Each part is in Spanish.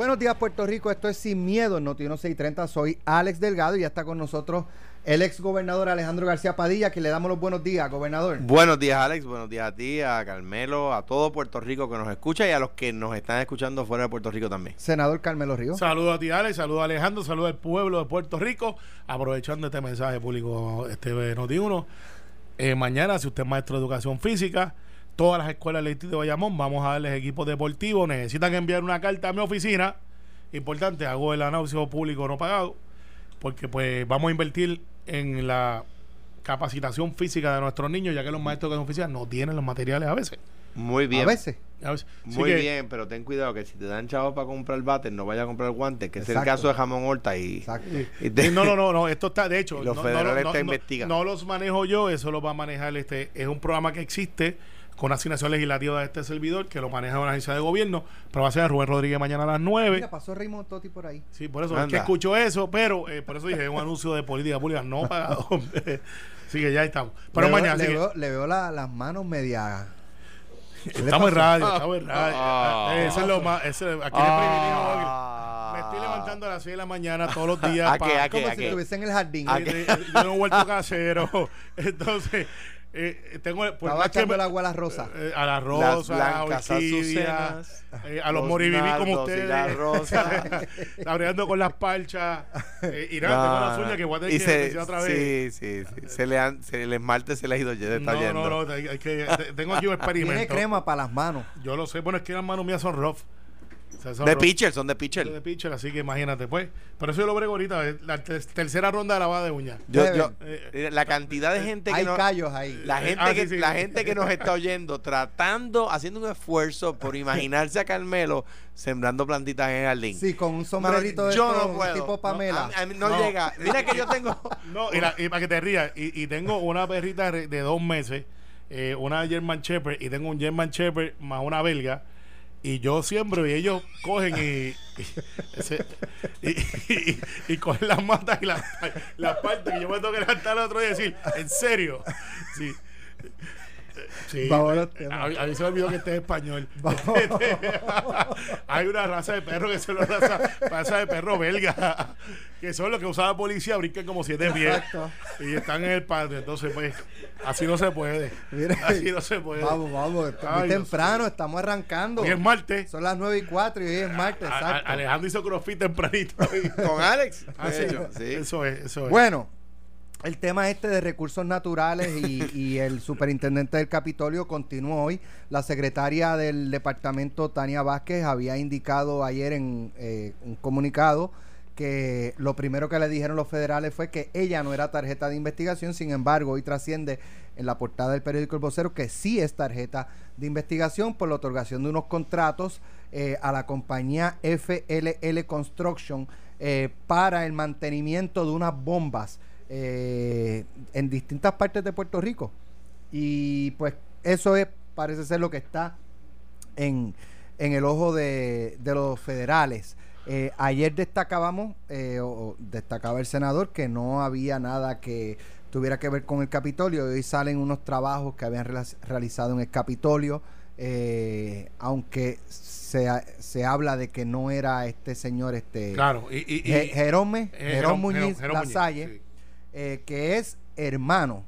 Buenos días, Puerto Rico. Esto es Sin Miedo en Noti 630. Soy Alex Delgado y ya está con nosotros el ex gobernador Alejandro García Padilla, que le damos los buenos días, gobernador. Buenos días, Alex. Buenos días a ti, a Carmelo, a todo Puerto Rico que nos escucha y a los que nos están escuchando fuera de Puerto Rico también. Senador Carmelo Río. Saludos a ti, Alex. Saludos a Alejandro. Saludos al pueblo de Puerto Rico. Aprovechando este mensaje público, este Noti 1. Eh, mañana, si usted es maestro de educación física, todas las escuelas de de Bayamón, vamos a darles equipos deportivos. Necesitan enviar una carta a mi oficina. Importante, hago el anuncio público no pagado, porque pues vamos a invertir en la capacitación física de nuestros niños, ya que los maestros de educación física no tienen los materiales a veces. Muy bien. A veces. Muy bien, pero ten cuidado que si te dan chavos para comprar el bate, no vaya a comprar el guante, que es el caso de Jamón Horta y, no, no, no, no, esto está, de hecho, los no, federales no, investigando. No los manejo yo, eso lo va a manejar este, es un programa que existe con asignación legislativa de este servidor, que lo maneja una agencia de gobierno, pero va a ser Rubén Rodríguez mañana a las 9. Mira, pasó Raymond Totti por ahí. Sí, por eso es que escucho eso, pero eh, por eso dije, un anuncio de política pública no pagado. Así que ya estamos. Pero le mañana. le, veo, le veo las manos media Estamos en radio, estamos en radio. Ah, eh, eso es lo más. Eso, aquí ah, Me estoy levantando a las 6 de la mañana todos los días. para, como si estuviese en el jardín. Yo no he vuelto casero. Entonces, eh, tengo pues, Estaba echando el agua a las rosas. Eh, a las rosas, a las eh, a los moriviví como ustedes. las rosas. Abriendo con las parchas. Eh, Irán, tengo las uñas que voy a tener que se, otra vez. Sí, sí, sí. Se le han, se, el esmalte se le ha ido ya, está no, yendo. No, no, hay que, tengo aquí un experimento. Tiene crema para las manos. Yo lo sé, bueno, es que las manos mías son rough de pitcher, son de pitcher. De pitcher, así que imagínate, pues. Pero eso yo lo brego ahorita, la tercera ronda de lavada de uñas. Eh, la cantidad de gente que Hay callos ahí. La gente, ah, que, la gente que nos está oyendo, tratando, haciendo un esfuerzo por imaginarse a Carmelo sembrando plantitas en el jardín. Sí, con un sombrerito de yo no puedo. tipo Pamela. No, llega. Mira que yo tengo. no, y, para que te rías, y, tengo una perrita de dos meses, eh, una German Shepherd, y tengo un German Shepherd más una belga y yo siembro y ellos cogen y y, cogen las matas y las la partes que yo me tengo que levantar el otro día y decir, ¿en serio? Sí. Sí, a, mí se me olvidó que este es español. Hay una raza de perro que son la raza, raza de perro belga, que son los que usaba la policía, brincan como siete pies y están en el patio. Entonces, pues, así no se puede. así no se puede. Vamos, vamos, está temprano, estamos arrancando. Hoy es martes. Son las nueve y cuatro y hoy es martes, exacto. Alejandro hizo crossfit tempranito. Con Alex. Así, ah, sí. Eso es, eso es. Bueno el tema este de recursos naturales y, el superintendente del Capitolio continuó hoy. La secretaria del departamento, Tania Vázquez, había indicado ayer en eh, un comunicado que lo primero que le dijeron los federales fue que ella no era tarjeta de investigación, sin embargo, hoy trasciende en la portada del periódico El Vocero que sí es tarjeta de investigación por la otorgación de unos contratos eh, a la compañía FLL Construction eh, para el mantenimiento de unas bombas eh, en distintas partes de Puerto Rico. Y pues eso es, parece ser lo que está en, en el ojo de, de los federales. Eh, ayer destacábamos, eh, o destacaba el senador, que no había nada que tuviera que ver con el Capitolio. Hoy salen unos trabajos que habían realizado en el Capitolio, eh, aunque se, se, habla de que no era este señor, este claro, y, y, Jerome, Muñiz Lasalle. Eh, que es hermano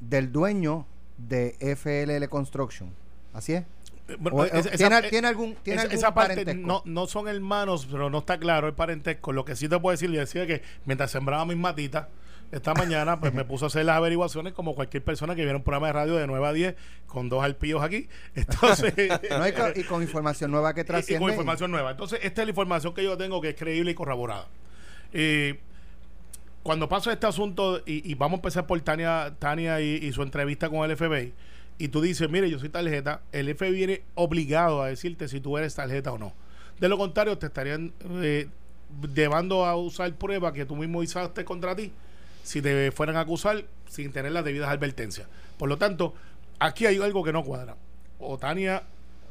del dueño de FLL Construction. ¿Así es? Eh, ¿tiene, ¿tiene, algún, tiene esa parte no, no son hermanos, pero no está claro el parentesco. Lo que sí te puedo decir, le decía que mientras sembraba mis matitas, esta mañana pues me puso a hacer las averiguaciones como cualquier persona que viera un programa de radio de 9 a 10 con dos alpillos aquí. Entonces, y, con, información nueva que trasciende. Y, con información nueva. Entonces, esta es la información que yo tengo que es creíble y corroborada. Eh, cuando pasa este asunto, y, vamos a empezar por Tania, Tania y, su entrevista con el FBI, y tú dices, mire, yo soy tarjeta, el FBI viene obligado a decirte si tú eres tarjeta o no. De lo contrario, te estarían eh, llevando a usar pruebas que tú mismo usaste contra ti si te fueran a acusar sin tener las debidas advertencias. Por lo tanto, aquí hay algo que no cuadra. O Tania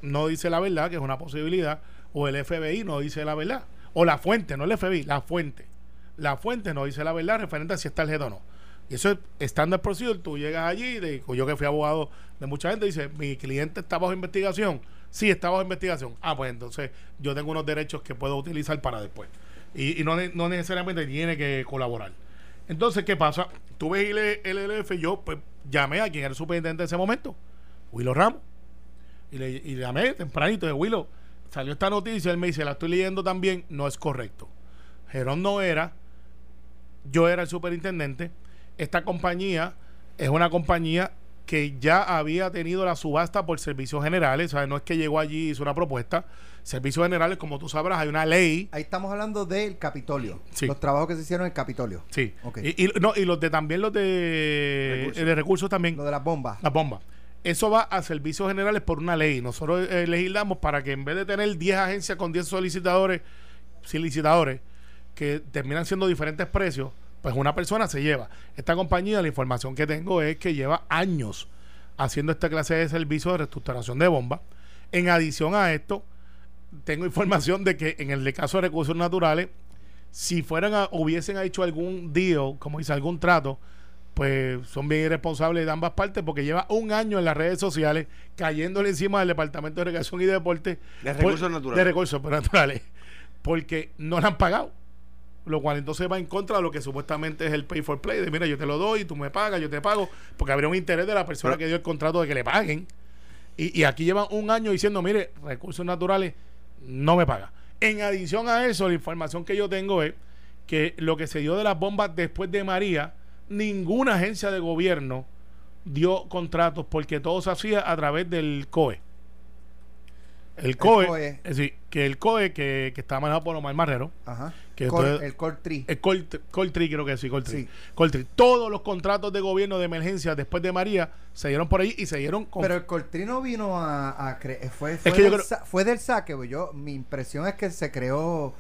no dice la verdad, que es una posibilidad, o el FBI no dice la verdad, o la fuente, no el FBI, la fuente la fuente no dice la verdad referente a si es tarjeta o no. Y eso es estándar procedure. Tú llegas allí, de, yo que fui abogado de mucha gente, dice, mi cliente está bajo investigación. Sí, está bajo investigación. Ah, pues entonces yo tengo unos derechos que puedo utilizar para después. Y, no, no necesariamente tiene que colaborar. Entonces, ¿qué pasa? Tú ves el, el LF, yo pues llamé a quien era el superintendente en ese momento, Willow Ramos. Y le, y le llamé tempranito de Willow. Salió esta noticia, él me dice, la estoy leyendo también, no es correcto. Gerón no era, yo era el superintendente. Esta compañía es una compañía que ya había tenido la subasta por servicios generales, o sea, no es que llegó allí y hizo una propuesta. Servicios generales, como tú sabrás, hay una ley. Ahí estamos hablando del Capitolio. Sí. Los trabajos que se hicieron en el Capitolio. Sí. Ok. Y, y- no, y los de también los de Recursos. de recursos también. Lo de las bombas. Las bombas. Eso va a servicios generales por una ley. Nosotros eh, legislamos para que en vez de tener 10 agencias con 10 solicitadores, solicitadores, que terminan siendo diferentes precios, pues una persona se lleva. Esta compañía, la información que tengo es que lleva años haciendo esta clase de servicio de reestructuración de bombas. En adición a esto, tengo información de que en el caso de recursos naturales, si fueran a, hubiesen hecho algún deal, como dice, algún trato, pues son bien irresponsables de ambas partes porque lleva un año en las redes sociales cayéndole encima del Departamento de Recreación y Deporte De por- recursos naturales. de recursos naturales porque no le han pagado lo cual entonces va en contra de lo que supuestamente es el pay for play de mira yo te lo doy tú me pagas yo te pago porque habría un interés de la persona Pero- que dio el contrato de que le paguen. Y, y aquí llevan un año diciendo mire recursos naturales no me paga en adición a eso la información que yo tengo es que lo que se dio de las bombas después de María ninguna agencia de gobierno dio contratos porque todo se hacía a través del COE el COE, COE. es decir, que el COE que, que está manejado por Omar Marrero Ajá. Que Col- entonces- el Core Tree. el Coltri, Coltri, creo que sí, Coltri. Sí. Coltri. Todos los contratos de gobierno de emergencia después de María se dieron por ahí y se dieron con. Pero el Coltrino vino a, a cre- fue, fue, que del creo- sa- fue del saque, pues yo mi impresión es que se creó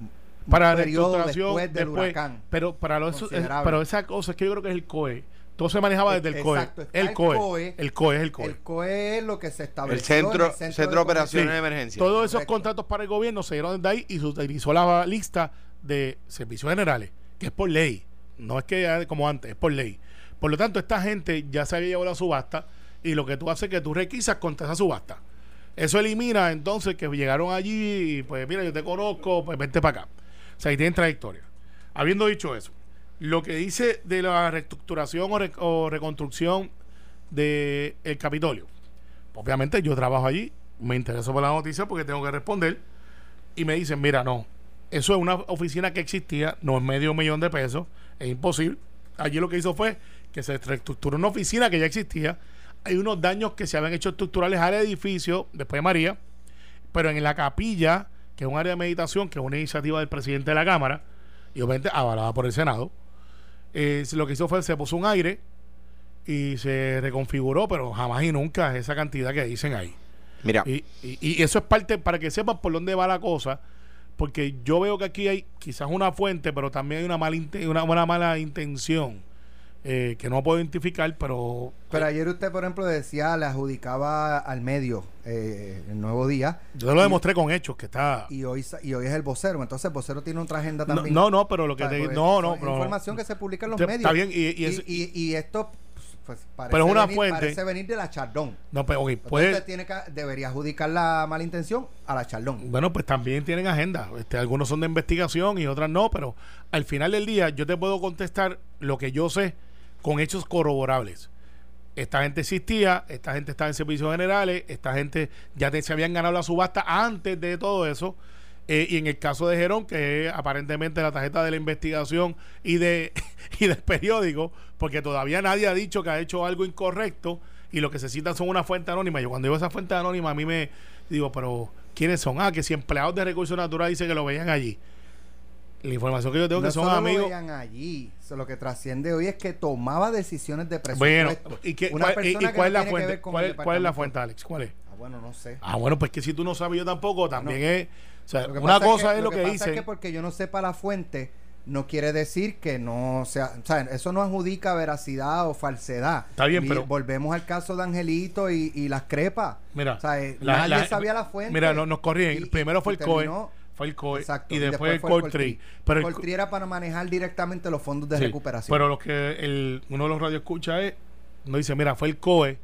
un para la periodo después del después. huracán. Pero para los, Considerable. pero esa cosa es que yo creo que es el COE. Todo se manejaba desde el Exacto, COE. está El COE. COE. El COE es el COE. El COE es lo que se estableció. El centro, en el centro, de operaciones Sí. de emergencia. Todos esos Correcto. contratos para el gobierno se dieron desde ahí y se utilizó la lista de servicios generales, que es por ley. No es que como antes, es por ley. Por lo tanto, esta gente ya se había llevado la subasta y lo que tú haces es que tú requisas contra esa subasta. Eso elimina entonces que llegaron allí y pues mira, yo te conozco, pues vente para acá. O sea, ahí tienen trayectoria. Habiendo dicho eso, lo que dice de la reestructuración o, re- o reconstrucción del el Capitolio. Obviamente yo trabajo allí, me intereso por la noticia porque tengo que responder y me dicen, mira, no, eso es una oficina que existía, no es medio millón de pesos, es imposible. Allí lo que hizo fue que se reestructuró una oficina que ya existía, hay unos daños que se habían hecho estructurales al edificio después de María, pero en la capilla, que es un área de meditación, que es una iniciativa del presidente de la Cámara, y obviamente avalada por el Senado, eh, lo que hizo fue se puso un aire y se reconfiguró, pero jamás y nunca esa cantidad que dicen ahí. Mira, Y, y- y eso es parte, para que sepan por dónde va la cosa, porque yo veo que aquí hay quizás una fuente, pero también hay una mala, una, una mala intención eh, que no puedo identificar, pero... Pero ayer usted, por ejemplo, decía, le adjudicaba al medio eh, el nuevo día yo lo demostré con hechos, que está... y hoy y hoy es el vocero. Entonces el vocero tiene otra agenda también. no, no, pero lo que te... No, no, pero... información que se publica en los Te- medios. está bien, y- y y, es- y- y esto pues, parece, Pero es una venir, fuente. parece venir de la Chardón. No, pero ok, Entonces puede... usted tiene que, debería adjudicar la mala intención a la Chardón. Bueno, pues también tienen agenda. Este, algunos son de investigación y otras no, pero al final del día yo te puedo contestar lo que yo sé con hechos corroborables. Esta gente existía, esta gente estaba en servicios generales, esta gente ya se habían ganado la subasta antes de todo eso. Eh, y en el caso de Gerón, que aparentemente la tarjeta de la investigación y de y del periódico, porque todavía nadie ha dicho que ha hecho algo incorrecto y lo que se citan son una fuente anónima. Yo cuando digo esa fuente anónima, a mí me digo, pero ¿quiénes son? Ah, que si empleados de recursos naturales dicen que lo veían allí. La información que yo tengo no que son solo lo amigos. veían allí. Lo que trasciende hoy es que tomaba decisiones de Bueno, presupuesto. ¿y, qué, Una cuál, y- que cuál es la que fuente? ¿Cuál, el cuál es la fuente, Alex? ¿Cuál es? Ah, bueno, no sé. Ah, bueno, pues que si tú no sabes, yo tampoco. También Bueno. es. O sea, Lo que una pasa cosa es, lo que, pasa dicen. es que porque yo no sepa la fuente, no quiere decir que no sea. O sea, eso no adjudica veracidad o falsedad. Está bien, pero- Volvemos al caso de Angelito y, y las crepas. Mira, O sea, eh, la- nadie la- sabía la fuente. Mira, no, nos corrían. Primero fue el COE. Fue el COE. Exacto. Y después, el fue el Coltree. Pero, el, era para manejar directamente los fondos de sí, recuperación. pero lo que el, uno de los radios escucha es. No dice, mira, fue el COE.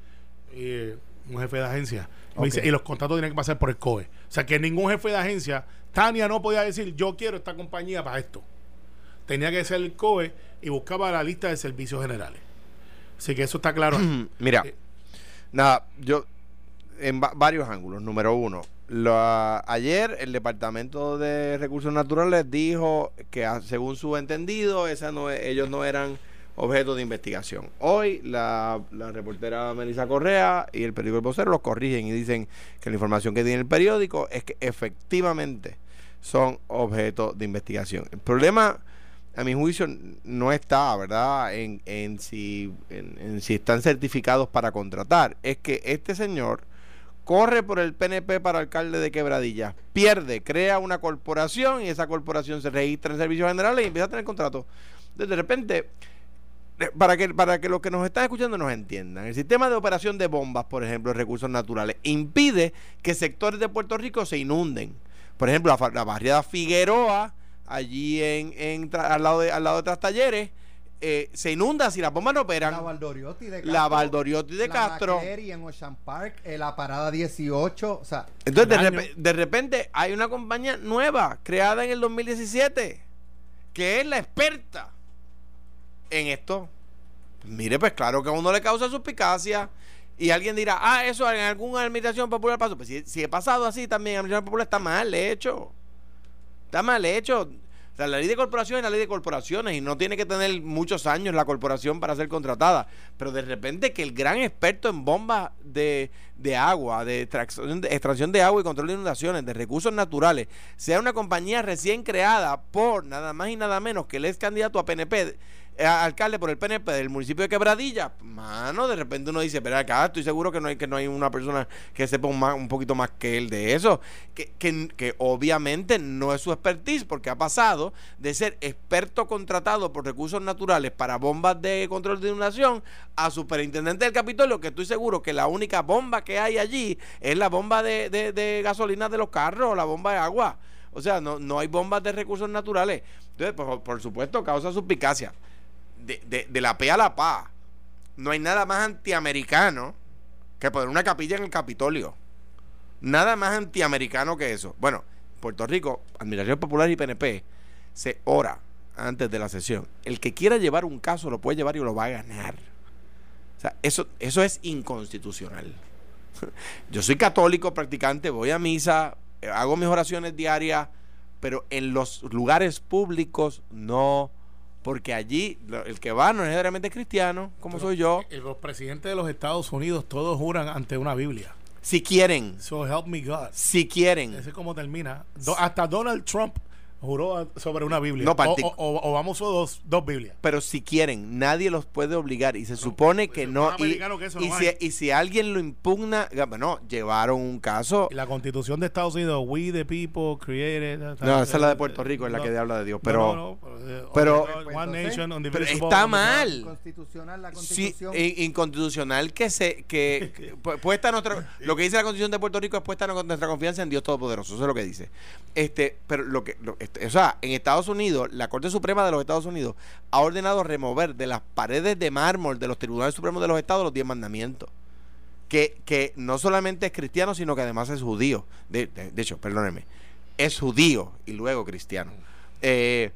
eh, un jefe de agencia. Me dice, Ok. y los contratos tienen que pasar por el COE. O sea, que ningún jefe de agencia, Tania no podía decir, yo quiero esta compañía para esto. Tenía que ser el COE y buscaba la lista de servicios generales. Así que eso está claro. Mira, Eh. nada, yo en va- varios ángulos. Número uno, la- ayer el Departamento de Recursos Naturales dijo que a- según su entendido, esa no e- ellos no eran objeto de investigación. Hoy la, reportera Melissa Correa y el periódico El Vocero los corrigen y dicen que la información que tiene el periódico es que efectivamente son objeto de investigación. El problema a mi juicio no está, ¿verdad?, en, en si, en si están certificados para contratar. Es que este señor corre por el PNP para alcalde de Quebradilla, pierde, crea una corporación y esa corporación se registra en servicios generales y empieza a tener contrato. Entonces, de repente, eh, para que, para que los que nos están escuchando nos entiendan, el sistema de operación de bombas, por ejemplo, de recursos naturales, impide que sectores de Puerto Rico se inunden. Por ejemplo, la, la barriada Figueroa, allí en, al, lado de, al lado de Trastalleres, eh, se inunda si las bombas no operan. La Valdoriotti de La Valdoriotti de la Castro. En Ocean Park, eh, la parada 18, o sea, Entonces, de, repente, hay una compañía nueva, creada en el 2017, que es la experta en esto. Mire, pues claro que a uno le causa suspicacia. Y alguien dirá, ah, eso en alguna administración popular pasó. Pues si, si he pasado así también, administración popular está mal hecho. Está mal hecho. O sea, la ley de corporaciones es la ley de corporaciones y no tiene que tener muchos años la corporación para ser contratada. Pero de repente que el gran experto en bombas de, de agua, de extracción, de extracción de agua y control de inundaciones, de recursos naturales, sea una compañía recién creada por nada más y nada menos que el ex candidato a PNP, alcalde por el PNP del municipio de Quebradilla, mano, de repente uno dice, pero acá estoy seguro que no hay que no hay una persona que sepa un poquito más que él de eso, que, que, que obviamente no es su expertise, porque ha pasado de ser experto contratado por recursos naturales para bombas de control de inundación a superintendente del Capitolio, que estoy seguro que la única bomba que hay allí es la bomba de, de, de gasolina de los carros o la bomba de agua. O sea, no, no hay bombas de recursos naturales. Entonces, por, por supuesto, causa suspicacia. De, de, de la P a la PA, no hay nada más antiamericano que poner una capilla en el Capitolio. Nada más antiamericano que eso. Bueno, Puerto Rico, Admiración Popular y PNP, se ora antes de la sesión. El que quiera llevar un caso lo puede llevar y lo va a ganar. O sea, eso, eso es inconstitucional. Yo soy católico practicante, voy a misa, eh, hago mis oraciones diarias, pero en los lugares públicos no, porque allí lo- el que va no necesariamente es cristiano, como soy yo. Los presidentes de los Estados Unidos todos juran ante una Biblia. Si quieren, So help me God. si quieren. Ese es como termina. Hasta Donald Trump juró sobre una Biblia. No, o, o- o- Obama usó dos, dos Biblias. Pero si quieren, nadie los puede obligar y se supone que pues, no. Y, que eso y no si, y si alguien lo impugna, bueno, llevaron un caso. Y la constitución de Estados Unidos, we the people created. No, esa es la de Puerto Rico, es la que habla de Dios. Pero, No, no, pero, pero- eh, one entonces- nation, pero está mal. constitucional, la constitución. in- inconstitucional que se que, que pu- puesta nuestra lo que dice la Constitución de Puerto Rico es puesta nu- nuestra confianza en Dios Todopoderoso, eso es lo que dice. Este, pero lo que lo- o sea, en Estados Unidos, la Corte Suprema de los Estados Unidos ha ordenado remover de las paredes de mármol de los tribunales supremos de los estados los diez mandamientos. Que, que no solamente es cristiano, sino que además es judío. De, de- hecho, perdóneme, es judío y luego cristiano. Eh,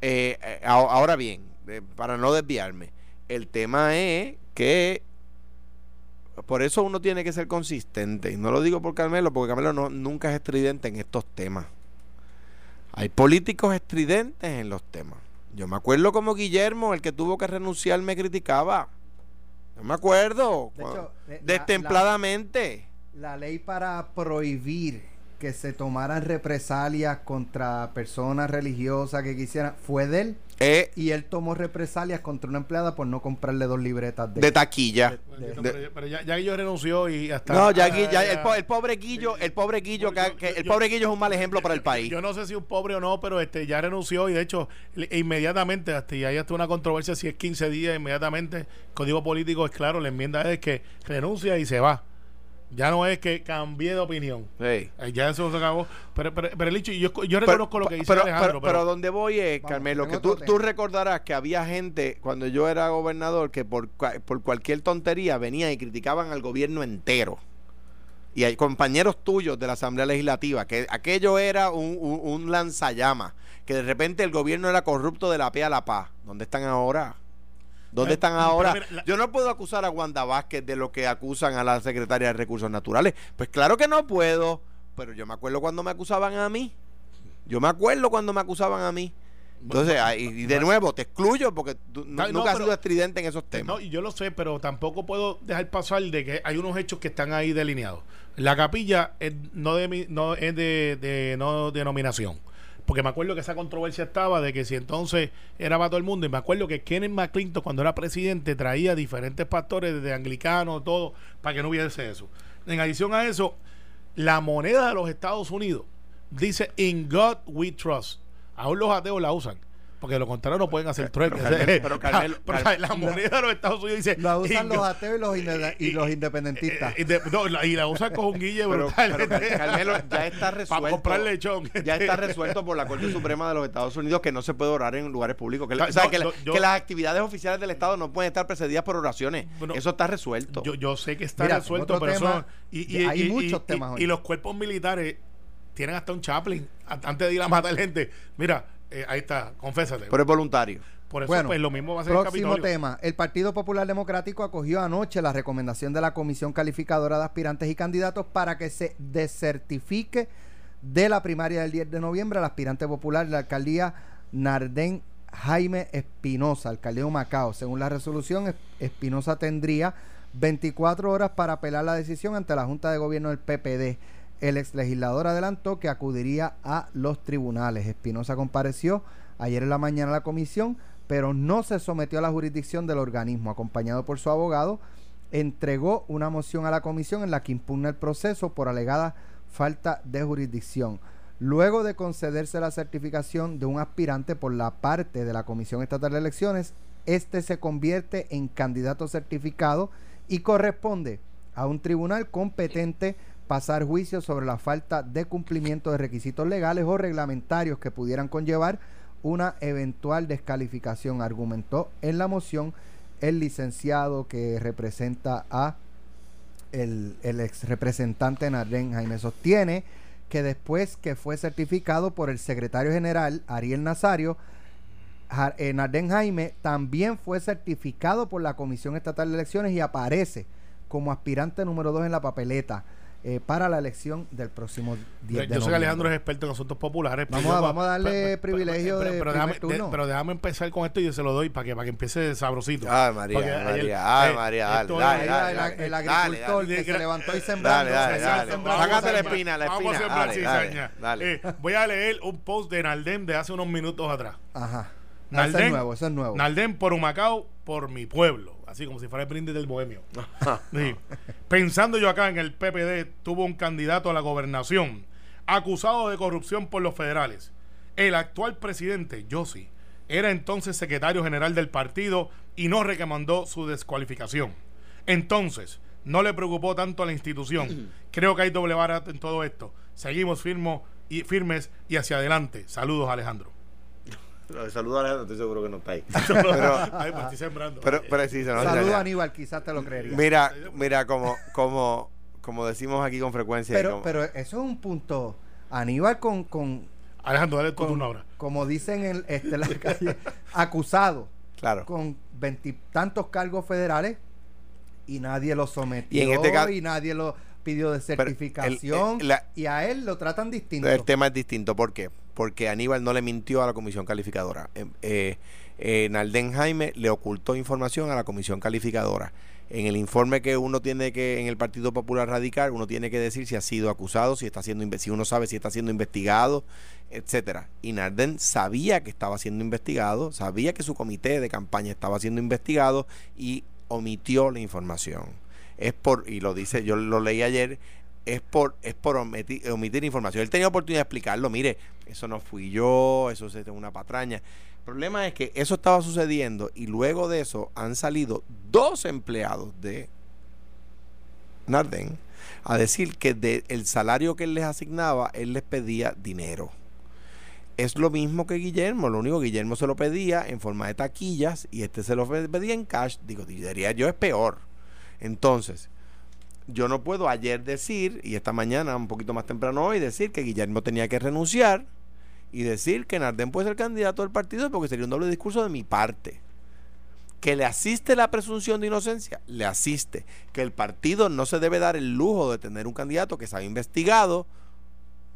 eh, ahora bien, eh, para no desviarme, el tema es que por eso uno tiene que ser consistente. Y no lo digo por Carmelo, porque Carmelo no, nunca es estridente en estos temas. Hay políticos estridentes en los temas. Yo me acuerdo como Guillermo, el que tuvo que renunciar, me criticaba. Yo me acuerdo. De la- destempladamente. La ley para prohibir que se tomaran represalias contra personas religiosas que quisieran fue de él Eh, y él tomó represalias contra una empleada por no comprarle dos libretas de, de taquilla. De- pero, pero ya, ya Guillo renunció y hasta. No, ya, Gui- ah, ya, el, po- el pobre Guillo, el pobre Guillo, que, que- el pobre Guillo es un mal ejemplo para el país. Yo no sé si un pobre o no, pero este ya renunció y de hecho le- inmediatamente, hasta y hay hasta una controversia si es 15 días, inmediatamente, el código político es claro, la enmienda es que renuncia y se va. Ya no es que cambie de opinión. Sí. Eh, Ya eso se acabó. Pero, pero, pero el hecho, yo, yo Pero- reconozco lo que dice pero, Alejandro. pero, Pero, pero donde voy es, Vamos, Carmelo, que tú, tú recordarás que había gente cuando yo era gobernador que por, por cualquier tontería venían y criticaban al gobierno entero. y hay compañeros tuyos de la Asamblea Legislativa, que aquello era un, un, un lanzallamas, que de repente el gobierno era corrupto de la P a la paz. ¿Dónde están ahora? ¿Dónde Eh, están ahora? mira, la- Yo no puedo acusar a Wanda Vázquez de lo que acusan a la secretaria de Recursos Naturales. Pues claro que no puedo, pero yo me acuerdo cuando me acusaban a mí. Yo me acuerdo cuando me acusaban a mí. Entonces, y de nuevo, te excluyo porque tú No, nu- no, nunca has sido estridente en esos temas. No, y yo lo sé, pero tampoco puedo dejar pasar de que hay unos hechos que están ahí delineados. La capilla es no de no es de, de no denominación. Porque me acuerdo que esa controversia estaba de que si entonces era para todo el mundo. Y me acuerdo que Kenneth McClinton, cuando era presidente, traía diferentes pastores desde anglicanos, todo, para que no hubiese eso. En adición a eso, la moneda de los Estados Unidos dice In God We Trust. Aún los ateos la usan. Porque de lo contrario no pueden hacer trueque. Carmelo- pero Carmelo- Pero, Car- la moneda de los Estados Unidos dice La usan los ateos y los, inde- y los independentistas. de- no, la- y la usan con un guille Pero, brutal. pero, Car- Carmelo, ya está Para resuelto. comprar lechón. Ya está resuelto por la Corte Suprema de los Estados Unidos que no se puede orar en lugares públicos. Que, No, o sea, que, la- no, yo- que las actividades oficiales del Estado no pueden estar precedidas por oraciones. Bueno, Eso está resuelto. Yo, yo sé que está Mira, resuelto, pero tema, eso. Y, y- hay y- muchos y- temas y- hoy. y los cuerpos militares tienen hasta un chaplain antes de ir a matar gente. Mira, eh, ahí está, confésate. pero es voluntario. Por eso, Bueno, pues lo mismo va a ser el Próximo Capitolio. tema. El Partido Popular Democrático acogió anoche la recomendación de la Comisión Calificadora de Aspirantes y Candidatos para que se desertifique de la primaria del 10 de noviembre al aspirante popular de la alcaldía Nardén Jaime Espinosa, alcaldía de Macao. Según la resolución, Es- Espinosa tendría 24 horas para apelar la decisión ante la Junta de Gobierno del PPD. El ex legislador adelantó que acudiría a los tribunales. Espinosa compareció ayer en la mañana a la comisión, pero no se sometió a la jurisdicción del organismo. Acompañado por su abogado, entregó una moción a la comisión en la que impugna el proceso por alegada falta de jurisdicción. Luego de concederse la certificación de un aspirante por la parte de la Comisión Estatal de Elecciones, este se convierte en candidato certificado y corresponde a un tribunal competente pasar juicio sobre la falta de cumplimiento de requisitos legales o reglamentarios que pudieran conllevar una eventual descalificación, argumentó en la moción el licenciado que representa a el, el ex representante Nardén Jaime sostiene que después que fue certificado por el secretario general Ariel Nazario, eh, Nardén Jaime también fue certificado por la Comisión Estatal de Elecciones y aparece como aspirante número 2 en la papeleta eh, para la elección del próximo 10 de Yo sé que. Alejandro es experto en asuntos populares. pero Vamos a- yo- vamos a darle privilegio de pero, primer déjame, turno. de- pero déjame empezar con esto y yo se lo doy para que, para que empiece sabrosito. Ay, María, Porque María, ayer- ay, eh, María, dale, dale, dale, el, dale, el dale, agricultor dale, que dale. se levantó y sembrando. Dale, dale. Vamos a Sácate la sembrar- espina, la Vamos a espina. sembrar Dale, dale, cizaña. dale. Eh, voy a leer un post de Naldem de hace unos minutos atrás. Ajá. Eso es nuevo, eso es nuevo. Naldem por Humacao, por mi pueblo. Así como si fuera el brindis del bohemio. Sí. Pensando yo acá en el PPD, tuvo un candidato a la gobernación acusado de corrupción por los federales. El actual presidente, Yossi, era entonces secretario general del partido y no recomendó su descualificación. Entonces, no le preocupó tanto a la institución. Creo que hay doble vara en todo esto. Seguimos firmo y, firmes y hacia adelante. Saludos, Alejandro. Saludos a Alejandro, estoy seguro que no está ahí. Ay, pues estoy sembrando. Pero, pero sí, se nos a Aníbal, quizás te lo creería. Mira, mira, como, como, como decimos aquí con frecuencia. pero, como- pero eso es un punto. Aníbal con, con, Alejandro, dale con- turno ahora. como dicen en este, la calle, acusado claro. con veintitantos cargos federales y nadie lo sometió Y en este caso- y nadie lo pidió de el- certificación el- la- y a él lo tratan distinto. El tema es distinto. ¿Por qué? Porque Aníbal no le mintió a la comisión calificadora. Eh, eh, eh, Nalden Jaime le ocultó información a la comisión calificadora. En el informe que uno tiene que, en el Partido Popular Radical, uno tiene que decir si ha sido acusado, si está siendo si uno sabe si está siendo investigado, etcétera. Y Narden sabía que estaba siendo investigado, sabía que su comité de campaña estaba siendo investigado y omitió la información. Es por, y lo dice, yo lo leí ayer, es por, es por omitir, información. Él tenía oportunidad de explicarlo, mire, eso no fui yo, eso es una patraña. El problema es que eso estaba sucediendo y luego de eso han salido dos empleados de Narden a decir que del salario que él les asignaba, él les pedía dinero. Es lo mismo que Guillermo, lo único que Guillermo se lo pedía en forma de taquillas y este se lo pedía en cash. Digo, diría yo es peor. Entonces, yo no puedo ayer decir, y esta mañana, un poquito más temprano hoy, decir que Guillermo tenía que renunciar y decir que Nardén puede ser candidato del partido porque sería un doble discurso de mi parte. Que le asiste la presunción de inocencia, le asiste. Que el partido no se debe dar el lujo de tener un candidato que se ha investigado,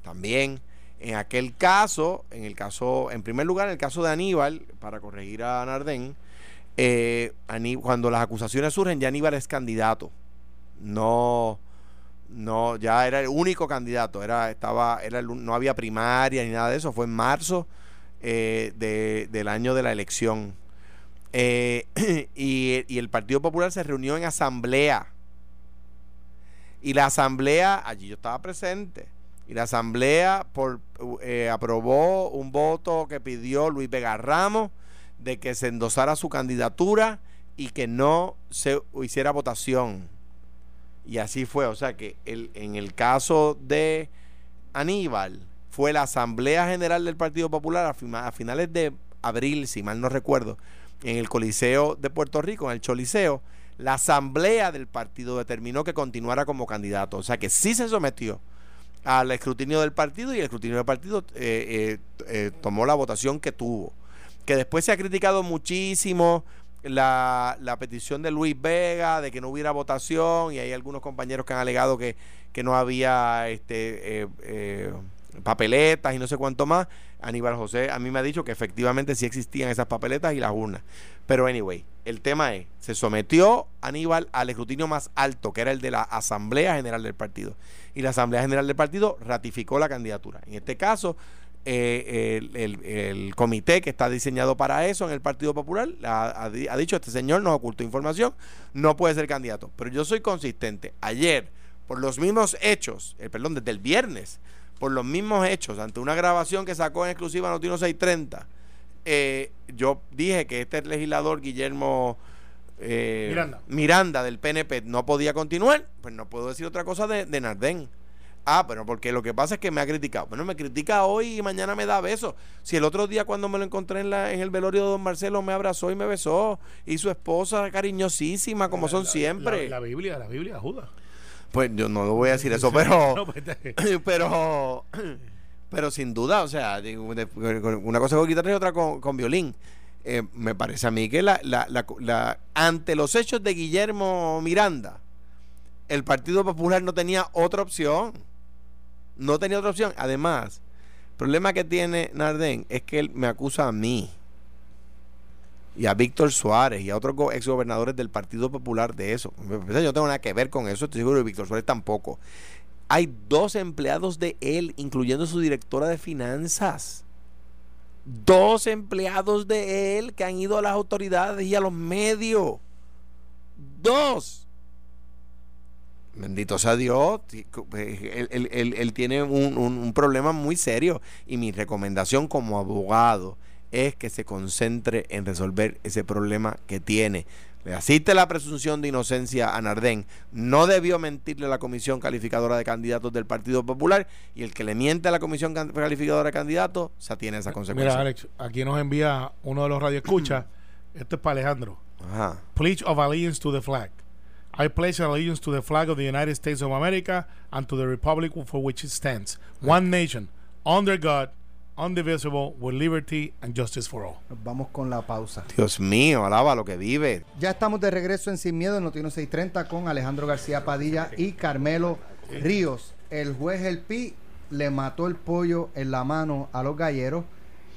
también. En aquel caso, en el caso, en primer lugar, en el caso de Aníbal, para corregir a Nardén, eh, cuando las acusaciones surgen, ya Aníbal es candidato. No, no, ya era el único candidato. Era, estaba, era no había primaria ni nada de eso. Fue en marzo eh, del año de la elección. Eh, y, y el Partido Popular se reunió en asamblea. Y la asamblea, allí yo estaba presente y la Asamblea por, eh, aprobó un voto que pidió Luis Vega Ramos de que se endosara su candidatura y que no se hiciera votación. Y así fue. O sea que el, en el caso de Aníbal, fue la Asamblea General del Partido Popular a, finales de abril, si mal no recuerdo, en el Coliseo de Puerto Rico, en el Choliseo, la Asamblea del partido determinó que continuara como candidato. O sea que sí se sometió al escrutinio del partido y el escrutinio del partido eh, eh, eh, tomó la votación que tuvo. Que después se ha criticado muchísimo la, petición de Luis Vega de que no hubiera votación y hay algunos compañeros que han alegado que, que no había este papeletas y no sé cuánto más. Aníbal José a mí me ha dicho que efectivamente sí existían esas papeletas y las urnas. Pero anyway, el tema es, se sometió Aníbal al escrutinio más alto, que era el de la Asamblea General del Partido. Y la Asamblea General del Partido ratificó la candidatura. En este caso, eh, el, comité que está diseñado para eso en el Partido Popular ha, ha, dicho, este señor nos ocultó información, no puede ser candidato. Pero yo soy consistente. Ayer, por los mismos hechos, el, perdón, desde el viernes, por los mismos hechos, ante una grabación que sacó en exclusiva Notino 630, eh, yo dije que este legislador Guillermo eh, Miranda. Miranda. del PNP no podía continuar, pues no puedo decir otra cosa de, de Nardén. Ah, pero porque lo que pasa es que me ha criticado. Bueno, me critica hoy y mañana me da besos. Si el otro día cuando me lo encontré en, la, en el velorio de don Marcelo me abrazó y me besó. Y su esposa cariñosísima, como son siempre. La, Biblia, la Biblia, Judas. Pues yo no lo voy a decir eso, pero. Pues, pero. Pero sin duda, o sea, una cosa con guitarra y otra con, violín. Eh, me parece a mí que la, la, la, ante los hechos de Guillermo Miranda, el Partido Popular no tenía otra opción. No tenía otra opción. Además, el problema que tiene Nardén es que él me acusa a mí y a Víctor Suárez y a otros exgobernadores del Partido Popular de eso. Yo no tengo nada que ver con eso, estoy seguro que Víctor Suárez tampoco. Hay dos empleados de él, incluyendo su directora de finanzas. Dos empleados de él que han ido a las autoridades y a los medios. Dos. Bendito sea Dios. Él, tiene un, un problema muy serio. Y mi recomendación como abogado es que se concentre en resolver ese problema que tiene. Le asiste la presunción de inocencia a Nardén. No debió mentirle a la comisión calificadora de candidatos del Partido Popular y el que le miente a la comisión calificadora de candidatos se atiene a esa consecuencia. Mira, Alex, aquí nos envía uno de los radioescuchas. Esto es para Alejandro. Ajá. Pledge of allegiance to the flag. I pledge allegiance to the flag of the United States of America and to the republic for which it stands, one nation, under God, Undivisible, with liberty and justice for all. Nos vamos con la pausa. Dios mío, alaba lo que vive. Ya estamos de regreso en Sin Miedo en Notino 630 con Alejandro García Padilla y Carmelo Ríos. El juez El Pi le mató el pollo en la mano a los galleros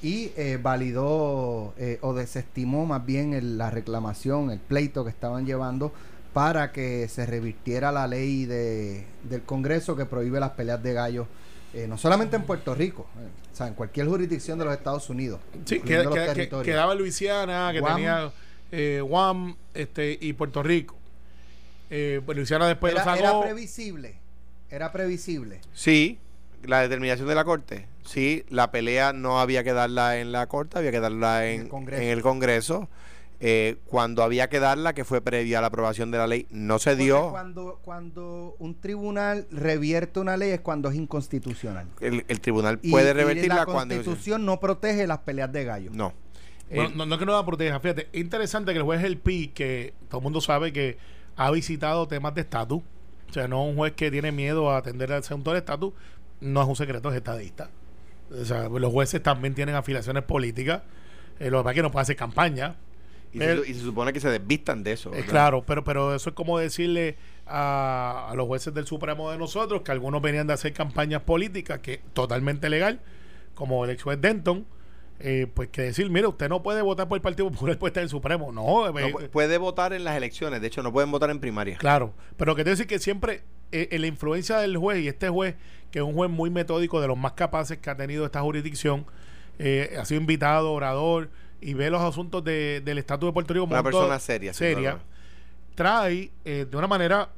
y eh, validó eh, o desestimó más bien la reclamación, el pleito que estaban llevando para que se revirtiera la ley de, del Congreso que prohíbe las peleas de gallos eh, no solamente en Puerto Rico, eh, o sea, en cualquier jurisdicción de los Estados Unidos. Sí, que, quedaba Luisiana, que tenía eh, Guam este, y Puerto Rico. Eh, pues Luisiana después era, Era previsible, era previsible. Sí, la determinación de la Corte. Sí, la pelea no había que darla en la Corte, había que darla en, En el Congreso eh, cuando había que darla, que fue previa a la aprobación de la ley, no se dio. Cuando, cuando un tribunal revierte una ley es cuando es inconstitucional. El, tribunal puede revertirla cuando. La constitución no protege las peleas de gallo. No. no, no, es que no la proteja. Fíjate, interesante que el juez El Pi, que todo el mundo sabe que ha visitado temas de estatus O sea, no un juez que tiene miedo a atender al asunto del estatus, no es un secreto, es estadista. O sea, los jueces también tienen afiliaciones políticas. Eh, lo que pasa es que no puede hacer campaña. Y, se, y se supone que se desvistan de eso. Eh, claro, pero, pero eso es como decirle a, a los jueces del Supremo de nosotros que algunos venían de hacer campañas políticas, que totalmente legal, como el ex juez Denton, eh, pues que decir, mire, usted no puede votar por el Partido Popular por estar en el Supremo. No, No eh, pu- puede votar en las elecciones, de hecho no pueden votar en primaria. Claro, pero que te decir que siempre eh, en la influencia del juez y este juez, que es un juez muy metódico, de los más capaces que ha tenido esta jurisdicción, eh, ha sido invitado, orador, y ve los asuntos de- del estatus de Puerto Rico como Una persona seria, seria trae eh, de una manera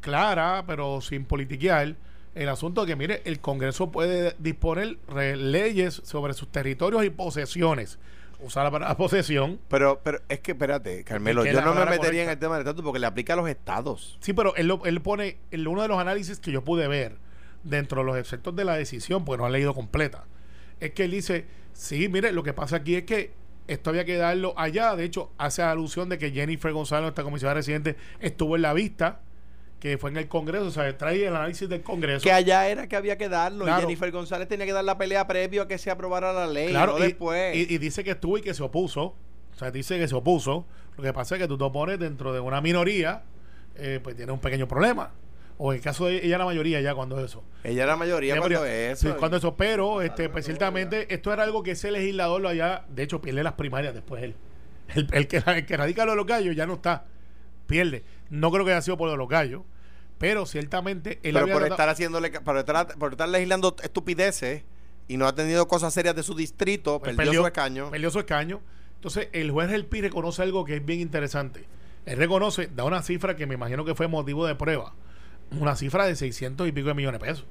clara, pero sin politiquear, el asunto de que, mire, el Congreso puede disponer leyes sobre sus territorios y posesiones. Usar la palabra posesión. Pero, pero es que espérate, Carmelo, que yo no me metería en el tema del estatus porque le aplica a los estados. Sí, pero él, lo- él pone, en uno de los análisis que yo pude ver dentro de los efectos de la decisión, porque no han leído completa, es que él dice, sí, mire, lo que pasa aquí es que esto había que darlo allá. De hecho, hace alusión de que Jennifer González, nuestra comisionada residente, estuvo en la vista, que fue en el Congreso, o sea, trae el análisis del Congreso. Que allá era que había que darlo. Claro. Y Jennifer González tenía que dar la pelea previo a que se aprobara la ley, Claro, no y, después. y- y dice que estuvo y que se opuso. O sea, dice que se opuso. Lo que pasa es que tú te opones dentro de una minoría, eh, pues tiene un pequeño problema. O en el caso de ella, la mayoría ya cuando eso. Ella era mayoría cuando pero- eso. sí, cuando eso, pero este, pues, ciertamente esto era algo que ese legislador lo haya, de hecho, pierde las primarias después él. El, el que, el que radica lo de los gallos ya no está, pierde. No creo que haya sido por lo de los gallos, pero ciertamente él pero había por tratado- estar haciéndole, por estar, por estar legislando estupideces y no ha tenido cosas serias de su distrito, pues, perdió, su escaño. Perdió su escaño. Entonces, el juez del PI reconoce algo que es bien interesante. Él reconoce, da una cifra que me imagino que fue motivo de prueba. Una cifra de 600 y pico de millones de pesos.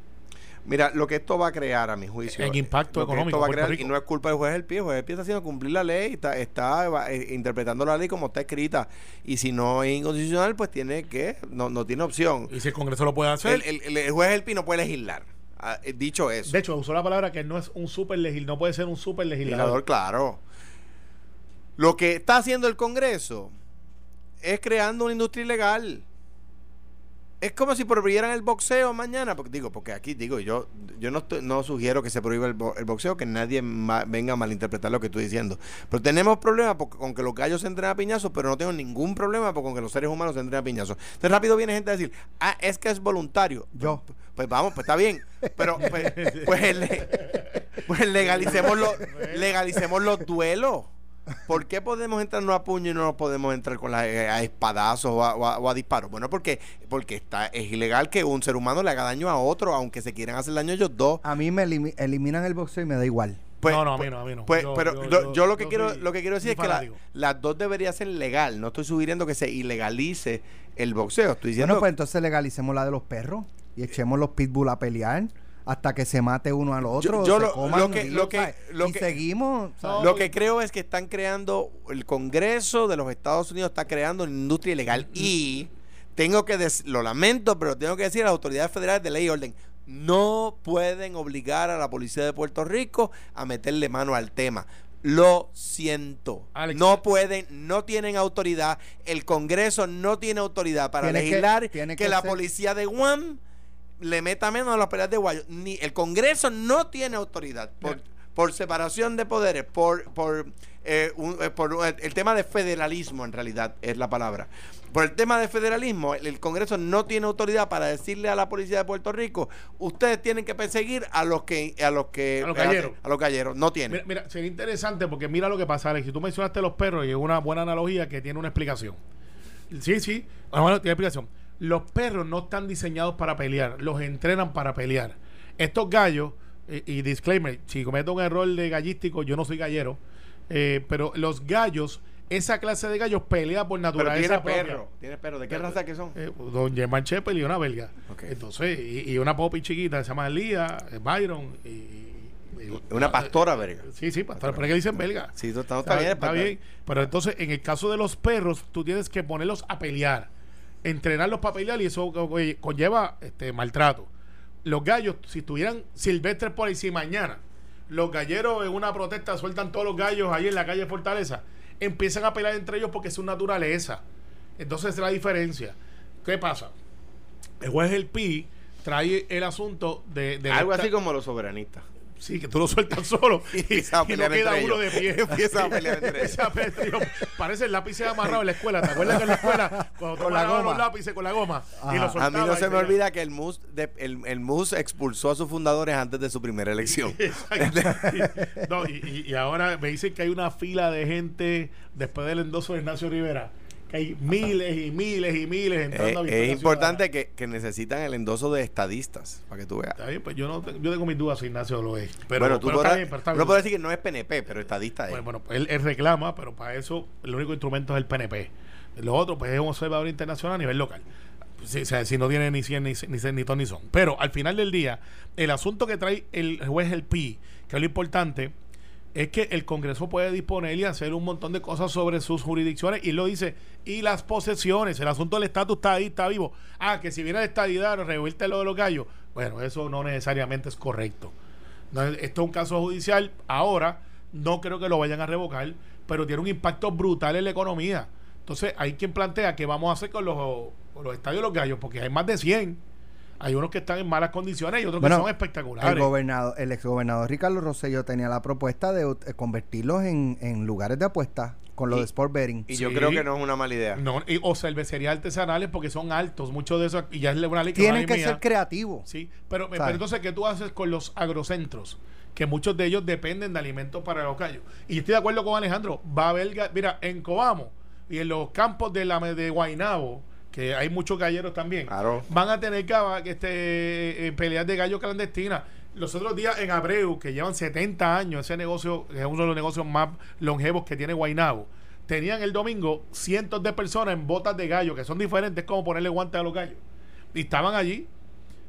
Mira, lo que esto va a crear, a mi juicio. En impacto lo que económico esto va a crear, y no es culpa del juez del pie, el juez del pie está haciendo cumplir la ley, está, está eh, interpretando la ley como está escrita. Y si no es inconstitucional, pues tiene que, no, no tiene opción. Y si el Congreso lo puede hacer. El, el- el juez del pie no puede legislar. Ah, eh, dicho eso. de hecho, usó la palabra que no es un super legislador, no puede ser un super legislador, legislador. claro. Lo que está haciendo el Congreso es creando una industria ilegal. Es como si prohibieran el boxeo mañana, porque digo, porque aquí digo, yo yo no estoy- no sugiero que se prohíba el, bo- el boxeo, que nadie ma- venga a malinterpretar lo que estoy diciendo. Pero tenemos problemas porque- con que los gallos se entrenan a piñazos, pero no tengo ningún problema con que los seres humanos se entrenen a piñazos. Entonces rápido viene gente a decir, ah, es que es voluntario. Yo. Pues vamos, pues está bien. Pero pues, pues, le- pues legalicemos los, legalicemos los duelos. ¿Por qué podemos entrarnos a puño y no nos podemos entrar con la, eh, a espadazos o a, o a- o a disparos? Bueno, porque, porque está, es ilegal que un ser humano le haga daño a otro, aunque se quieran hacer daño ellos dos. A mí me elimi- eliminan el boxeo y me da igual. Pues, no, no, a pues- mí no, a mí no. pues, Yo- pero yo- yo, yo- yo lo que yo quiero lo que quiero decir es que la- las dos deberían ser legal. No estoy sugiriendo que se ilegalice el boxeo. Estoy diciendo Bueno, pues entonces legalicemos la de los perros y echemos los pitbull a pelear hasta que se mate uno al otro. yo se lo- coman, lo que- lo que- lo y que- seguimos. ¿sabes? Lo que creo es que están creando, el Congreso de los Estados Unidos está creando una industria ilegal y tengo que decir, lo lamento, pero tengo que decir a las autoridades federales de ley y orden, no pueden obligar a la policía de Puerto Rico a meterle mano al tema. Lo siento. Alex, no pueden, no tienen autoridad. El Congreso no tiene autoridad para que- legislar que, la ser- policía de Guam le meta menos a las peleas de Guayo. Ni el Congreso no tiene autoridad por, por separación de poderes, por por, eh, un- eh, por un- el tema de federalismo en realidad es la palabra. Por el tema de federalismo, el, el Congreso no tiene autoridad para decirle a la policía de Puerto Rico, ustedes tienen que perseguir a los que a los que A los galleros. a los no tienen. Mira, mira, sería interesante porque mira lo que pasa, Alex. Si tú mencionaste los perros y es una buena analogía que tiene una explicación. Sí, sí. Bueno, tiene explicación. Los perros no están diseñados para pelear, los entrenan para pelear. Estos gallos, eh, y disclaimer, si cometo un error de gallístico, yo no soy gallero, eh, pero los gallos, esa clase de gallos pelea por Pero naturaleza tiene propia. perro, tiene perro. ¿De qué raza que son? Eh, don Germán Cheppel y una belga. Entonces, y, y una popi chiquita se llama Lía, eh, Byron y, y- Una pastora, verga. Sí, sí, pastora, pero es que dicen belga. Sí, está, Está, está bien, está bien. Pero entonces, en el caso de los perros, tú tienes que ponerlos a pelear, entrenarlos para pelear y eso oye, conlleva este maltrato. Los gallos, si estuvieran silvestres por ahí, si mañana los galleros en una protesta sueltan todos los gallos ahí en la calle Fortaleza, empiezan a pelear entre ellos porque es su naturaleza. Entonces, es la diferencia. ¿Qué pasa? el juez El Pi trae el asunto de... de Algo esta- así como los soberanistas. Sí, que tú lo sueltas solo y, Empieza a y no queda entre uno ellos. de pie. Empieza a pelear entre ellos. Empieza a pelear. Parece el lápiz amarrado en la escuela. ¿Te acuerdas que en la escuela cuando Con la goma. los lápices con la goma? Y A mí no se me olvida que el MUS, de- el, el MUS expulsó a sus fundadores antes de su primera elección. No, y, y- y ahora me dicen que hay una fila de gente después del endoso de Ignacio Rivera. Que hay miles y miles y miles Eh, entrando a es importante que, que necesitan el endoso de estadistas, para que tú veas. Está bien, pues yo, no, yo tengo mis dudas si Ignacio lo es. Pero, bueno, tú pero podrás, está bien, pero está uno bien. puede decir que no es PNP, pero estadista es. Bueno, bueno, pues él, él reclama, pero para eso el único instrumento es el PNP. Lo otro, pues es un observador internacional a nivel local. Si, o sea, si no tiene ni 100 ni, ni, ni, ni ton ni son. Pero al final del día, el asunto que trae el juez El Pi, que es lo importante, es que el Congreso puede disponer y hacer un montón de cosas sobre sus jurisdicciones. Y lo dice, y las posesiones, el asunto del estatus está ahí, está vivo. Ah, que si viene de estadidad, revuelta lo de los gallos. Bueno, eso no necesariamente es correcto. Esto es un caso judicial. Ahora, no creo que lo vayan a revocar, pero tiene un impacto brutal en la economía. Entonces, hay quien plantea qué vamos a hacer con los, con los estadios de los gallos, porque hay más de 100. Hay unos que están en malas condiciones y otros Bueno, que son El, espectaculares. gobernador, el exgobernador Ricardo Rosselló tenía la propuesta de convertirlos en, en lugares de apuesta con lo Y- de sport betting. y yo sí. creo que no es una mala idea. No, y- o cervecerías artesanales porque son altos, muchos de esos, y ya es una ley que no Tienen que mía. ser creativos. Sí, pero, pero entonces, ¿qué tú haces con los agrocentros? Que muchos de ellos dependen de alimentos para los gallos. Y estoy de acuerdo con Alejandro, va a haber, mira, en Cobamo y en los campos de la de Guainabo, que hay muchos galleros también, Claro. van a tener que este, eh, peleas de gallos clandestinas. Los otros días en Abreu, que llevan 70 años, ese negocio es uno de los negocios más longevos que tiene Guainabo. Tenían el domingo cientos de personas en botas de gallo, que son diferentes como ponerle guantes a los gallos. Y estaban allí.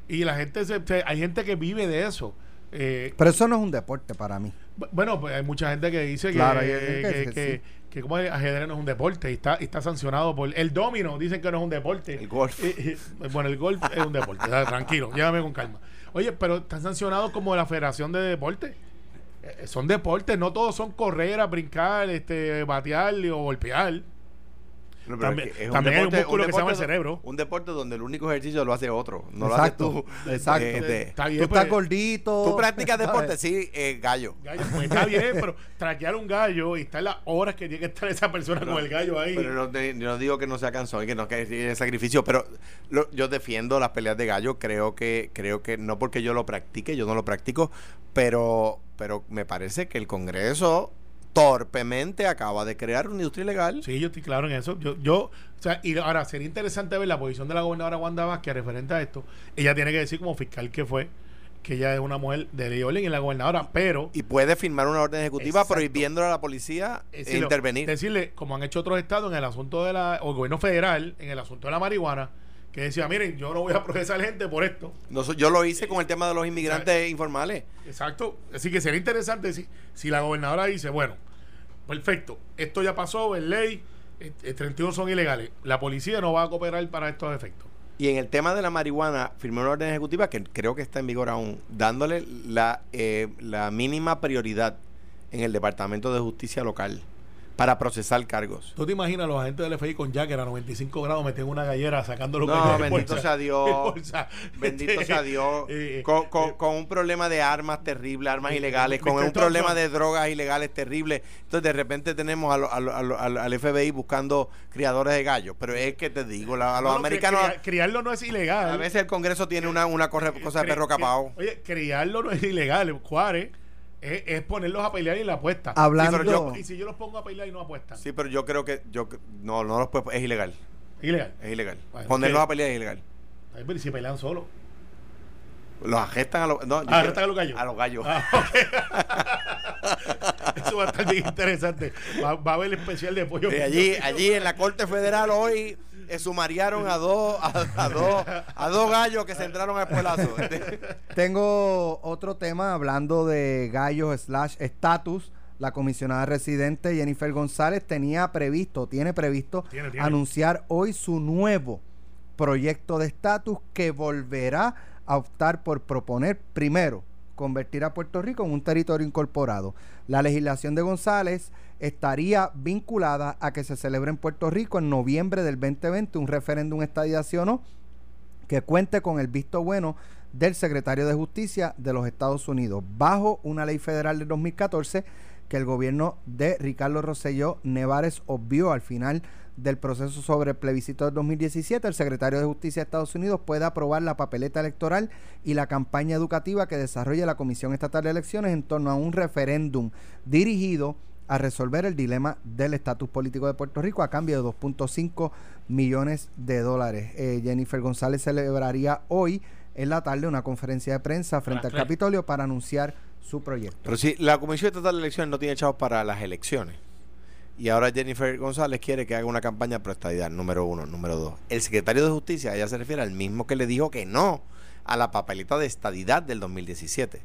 Y la gente, se, se- hay gente que vive de eso. Eh, Pero eso no es un deporte para mí. bu- bueno, pues hay mucha gente que dice que, Claro, hay que, que que- que como el ajedrez no es un deporte y está, y está sancionado por el domino, dicen que no es un deporte. El golf. Eh, eh, bueno, el golf es un deporte, o sea, tranquilo, llévame con calma. Oye, pero están sancionados como la Federación de Deportes. Eh, son deportes, no todos son correr, brincar, este, batear o golpear. No, También- es que es también hay un músculo que se llama el cerebro. Un deporte donde el único ejercicio lo hace otro, no Exacto, lo haces tú. exacto. Eh, de- Está Tú estás pues, gordito. tú practicas ¿sabes? deporte, sí, eh, gallo. gallo, pues está bien, pero traquear un gallo y estar las horas que tiene que estar esa persona con el gallo ahí. Pero no, te- yo no digo que no sea cansón y que no que tiene sacrificio, pero lo- yo defiendo las peleas de gallo. Creo que, creo que no porque yo lo practique, yo no lo practico, pero, pero me parece que el Congreso torpemente acaba de crear una industria ilegal. Sí, yo estoy claro en eso. Yo, yo, o sea, y ahora sería interesante ver la posición de la gobernadora Wanda Vázquez referente a esto. Ella tiene que decir como fiscal que fue que ella es una mujer de ley orden y la gobernadora, pero Y puede firmar una orden ejecutiva Exacto. prohibiéndole a la policía eh, e intervenir. Decirle, como han hecho otros estados en el asunto de la, o el gobierno federal, en el asunto de la marihuana, que decía, miren, yo no voy a procesar gente por esto. No, yo lo hice con el tema de los inmigrantes informales. Exacto. Así que sería interesante si, si la gobernadora dice, bueno, perfecto, esto ya pasó, es ley, eh, eh, 31 son ilegales. La policía no va a cooperar para estos efectos. Y en el tema de la marihuana, firmó una orden ejecutiva que creo que está en vigor aún, dándole la, eh, la mínima prioridad en el Departamento de Justicia local para procesar cargos. ¿Tú te imaginas los agentes del FBI con Jacker a 95 grados metiendo una gallera sacando los No, bendito bolsa? sea Dios. Bendito sea Dios. eh, Con, con- eh, con un problema de armas terrible, armas eh, ilegales, con un problema de drogas ilegales terrible. Entonces, de repente tenemos a lo- a lo- a lo- al, al FBI buscando criadores de gallos. Pero es que te digo, la- a los no, no, cri- americanos, cria- criarlo no es ilegal. a veces el Congreso tiene una, una cosa de perro capao. Oye, criarlo no es ilegal. Juárez es, es ponerlos a pelear y la apuesta. Hablando. Sí, pero Y si yo los pongo a pelear y no apuestan. Sí, pero yo creo que yo no no los puedo, es ilegal, Ilegal. es ilegal. Bueno, Ponerlos ¿qué? a pelear es ilegal. Ay, pero ¿y si pelean solo. Los arrestan a los no, Ah, arrestan a los gallos. A los gallos. Ah. Eso va a estar bien interesante. Va, va a haber el especial de pollo. Y allí, allí en la Corte Federal hoy eh, sumariaron a dos, a, a dos, a dos gallos que se entraron al puelazo. Tengo otro tema hablando de gallos slash estatus. La comisionada residente Jennifer González tenía previsto, tiene previsto Tiene, tiene. anunciar hoy su nuevo proyecto de estatus que volverá a optar por proponer primero convertir a Puerto Rico en un territorio incorporado. La legislación de González estaría vinculada a que se celebre en Puerto Rico en noviembre del 2020 un referéndum no que cuente con el visto bueno del secretario de Justicia de los Estados Unidos, bajo una ley federal de 2014 que el gobierno de Ricardo Rosselló Nevares obvió al final del proceso sobre el plebiscito del 2017, el secretario de Justicia de Estados Unidos puede aprobar la papeleta electoral y la campaña educativa que desarrolla la Comisión Estatal de Elecciones en torno a un referéndum dirigido a resolver el dilema del estatus político de Puerto Rico a cambio de 2.5 millones de dólares. Eh, Jennifer González celebraría hoy en la tarde una conferencia de prensa frente al Capitolio para anunciar su proyecto. Pero si la Comisión Estatal de Elecciones no tiene chavos para las elecciones y ahora Jennifer González quiere que haga una campaña pro estadidad, número uno. Número dos, el secretario de Justicia, ella se refiere al mismo que le dijo que no a la papeleta de estadidad del 2017.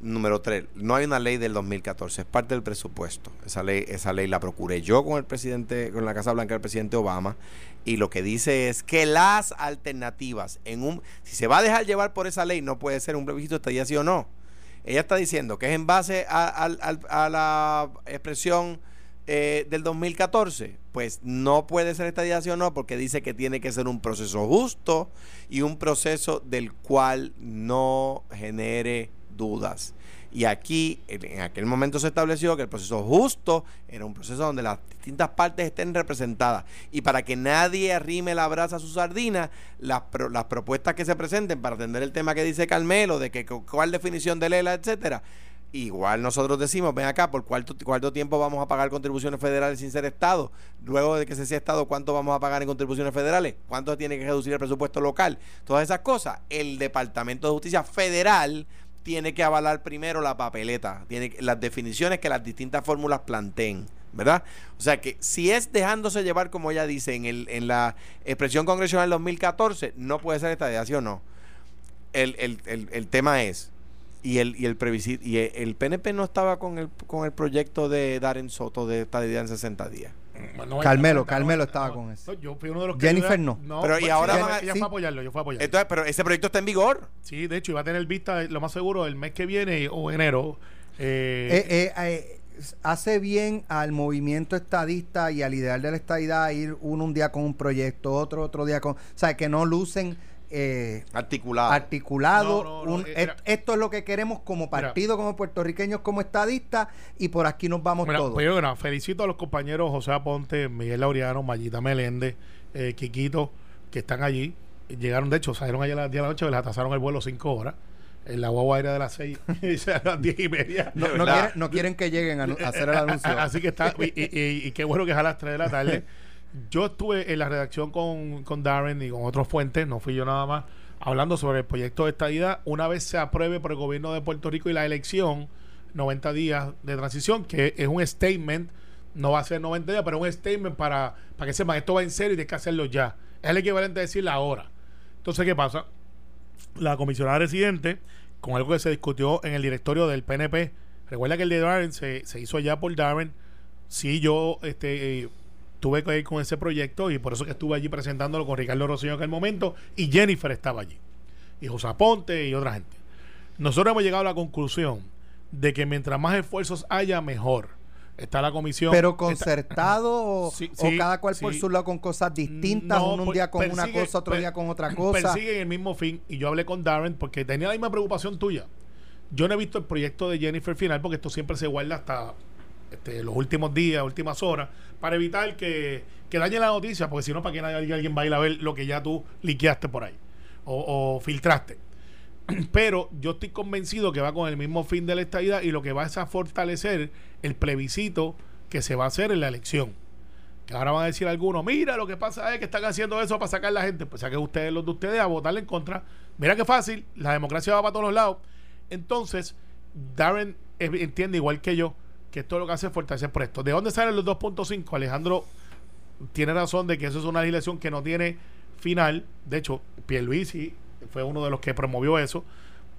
Número tres, no hay una ley del 2014, es parte del presupuesto. Esa ley, esa ley la procuré yo con el presidente, con la Casa Blanca del presidente Obama, y lo que dice es que las alternativas en un, si se va a dejar llevar por esa ley, no puede ser un plebiscito de estadidad sí o no ella está diciendo que es en base a, la expresión eh, del 2014, pues no puede ser esta o no, porque dice que tiene que ser un proceso justo y un proceso del cual no genere dudas. Y aquí, en aquel momento se estableció que el proceso justo era un proceso donde las distintas partes estén representadas. Y para que nadie arrime la brasa a su sardina, las, las propuestas que se presenten para atender el tema que dice Carmelo, de que cuál definición de Lela, etcétera, Igual nosotros decimos, ven acá, ¿por cuánto, cuánto tiempo vamos a pagar contribuciones federales sin ser Estado? Luego de que se sea Estado, ¿cuánto vamos a pagar en contribuciones federales? ¿Cuánto tiene que reducir el presupuesto local? Todas esas cosas. El Departamento de Justicia Federal tiene que avalar primero la papeleta, tiene las definiciones que las distintas fórmulas planteen. ¿verdad? O sea que si es dejándose llevar, como ella dice, en, el, en la expresión congresional del 2014, no puede ser esta o no. El, el, el, el, tema es, y el, y el y el PNP no estaba con el, con el proyecto de Darren Soto de estadía en 60 días. Carmelo, Carmelo estaba con eso. yo fui uno de los que Jennifer no. Pero y pues, ahora ella, fue a apoyarlo, yo fui a apoyarlo. Entonces, pero ese proyecto está en vigor. Sí, de hecho iba a tener vista lo más seguro el mes que viene o enero. Eh, eh, eh, hace bien al movimiento estadista y al ideal de la estadidad ir uno un día con un proyecto, otro otro día con, o sea, que no lucen eh, articulado. articulado eh, esto es lo que queremos como partido, como puertorriqueños, como estadistas, y por aquí nos vamos todos. Pues felicito a los compañeros José Aponte, Miguel Laureano, Mayita Meléndez, eh, Quiquito, que están allí. Llegaron, de hecho, salieron ayer a las 10 de la noche, les atrasaron el vuelo 5 horas. En la guagua aérea de las 6 a las 10 y media. No, quieren, que lleguen a, hacer el anuncio. Así que está, y, qué bueno que es a las 3 de la tarde. Yo estuve en la redacción con, con Darren y con otros fuentes, no fui yo nada más, hablando sobre el proyecto de estadidad. Una vez se apruebe por el gobierno de Puerto Rico y la elección, 90 días de transición, que es un statement, no va a ser 90 días, pero un statement para, para que sepan, esto va en serio y hay que hacerlo ya. Es el equivalente a decirlo ahora. Entonces, ¿qué pasa? La comisionada residente, con algo que se discutió en el directorio del PNP, recuerda que el de Darren se, se hizo allá por Darren. Sí, yo este, eh, tuve que ir con ese proyecto y por eso que estuve allí presentándolo con Ricardo Rosselló en aquel momento y Jennifer estaba allí y José Aponte y otra gente. Nosotros hemos llegado a la conclusión de que mientras más esfuerzos haya, mejor. Está la comisión. Pero concertado o, cada cual por su lado con cosas distintas, un, día con una cosa, otro día con otra cosa. Persiguen el mismo fin. Y yo hablé con Darren porque tenía la misma preocupación tuya. Yo no he visto el proyecto de Jennifer final porque esto siempre se guarda hasta este, los últimos días, últimas horas, para evitar que, que dañe la noticia, porque si no, para que nadie, alguien vaya a ver lo que ya tú liqueaste por ahí o, filtraste. Pero yo estoy convencido que va con el mismo fin de la estadía y lo que va es a fortalecer el plebiscito que se va a hacer en la elección. Que ahora van a decir algunos, mira, lo que pasa es que están haciendo eso para sacar a la gente. Pues saquen ustedes los de ustedes a votarle en contra. Mira qué fácil, la democracia va para todos los lados. Entonces, Darren entiende igual que yo que esto lo que hace es fortalecer por esto. ¿De dónde salen los 2.5? Alejandro tiene razón de que eso es una legislación que no tiene final. De hecho, Pierluisi fue uno de los que promovió eso.